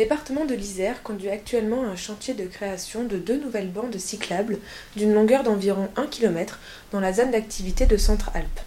département de l'Isère conduit actuellement un chantier de création de deux nouvelles bandes cyclables d'une longueur d'environ 1 km dans la zone d'activité de Centre-Alpes.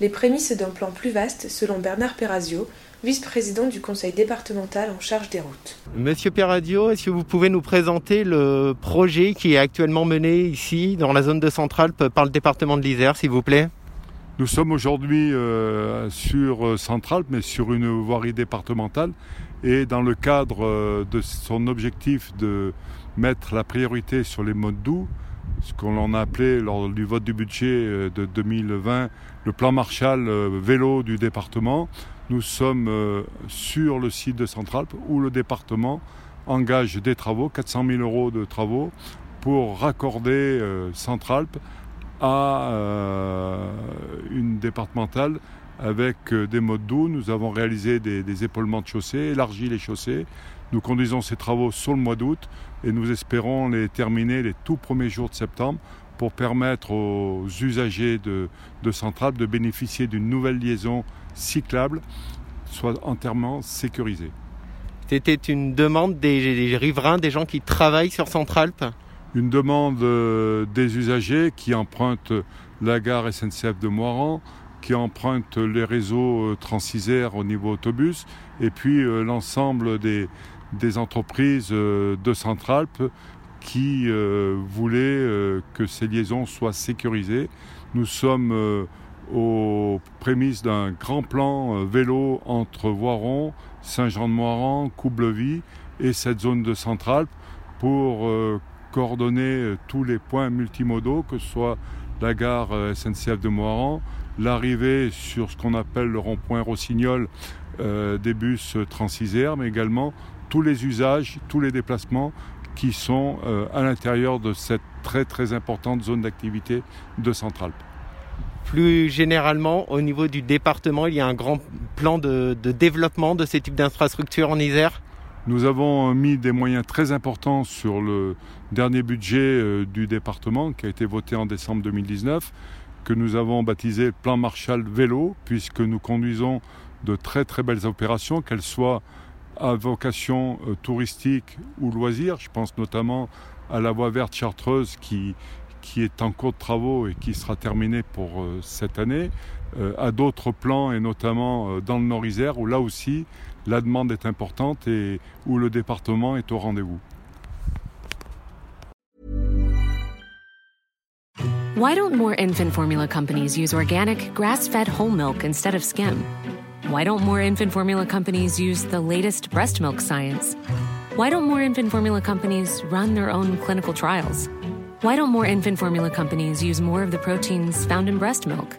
Les prémices d'un plan plus vaste selon Bernard Perrazio, vice-président du conseil départemental en charge des routes. Monsieur Perradio, est-ce que vous pouvez nous présenter le projet qui est actuellement mené ici, dans la zone de Centralpes, par le département de l'Isère, s'il vous plaît? Nous sommes aujourd'hui euh, sur Centralpes, mais sur une voirie départementale. Et dans le cadre euh, de son objectif de mettre la priorité sur les modes doux, ce qu'on a appelé lors du vote du budget euh, de 2020 le plan Marshall euh, vélo du département, nous sommes euh, sur le site de Centralpes où le département engage des travaux, 400 000 euros de travaux, pour raccorder euh, Centralpes à euh, départementale avec euh, des modes doux. Nous avons réalisé des, des épaulements de chaussée, élargi les chaussées. Nous conduisons ces travaux sur le mois d'août et nous espérons les terminer les tout premiers jours de septembre pour permettre aux usagers de, de de bénéficier d'une nouvelle liaison cyclable, soit entièrement sécurisée. C'était une demande des, des riverains, des gens qui travaillent sur Centralpes Une demande euh, des usagers qui empruntent la gare SNCF de Moiran, qui empruntent les réseaux euh, Transisère au niveau autobus, et puis euh, l'ensemble des, des entreprises euh, de Centralpes qui voulaient que ces liaisons soient sécurisées. Nous sommes aux prémices d'un grand plan vélo entre Voiron, Saint-Jean-de-Moiran, Coublevis et cette zone de Centralpes pour coordonner tous les points multimodaux, que ce soit la gare euh, SNCF de Moiran, l'arrivée sur ce qu'on appelle le rond-point Rossignol euh, des bus Transisère, mais également tous les usages, tous les déplacements qui sont euh, à l'intérieur de cette très très importante zone d'activité de Centralpes. Plus généralement, au niveau du département, il y a un grand plan de développement de ces types d'infrastructures en Isère? Nous avons mis des moyens très importants sur le dernier budget euh, du département qui a été voté en décembre 2019, que nous avons baptisé plan Marshall Vélo, puisque nous conduisons de très très belles opérations, qu'elles soient à vocation euh, touristique ou loisir. Je pense notamment à la voie verte chartreuse qui, qui est en cours de travaux et qui sera terminée pour euh, cette année, euh, à d'autres plans et notamment euh, dans le Nord-Isère où là aussi la demande est importante et où le département est au rendez-vous. Why don't more infant formula companies use organic, grass fed whole milk instead of skim? Why don't more infant formula companies use the latest breast milk science? Why don't more infant formula companies run their own clinical trials? Why don't more infant formula companies use more of the proteins found in breast milk?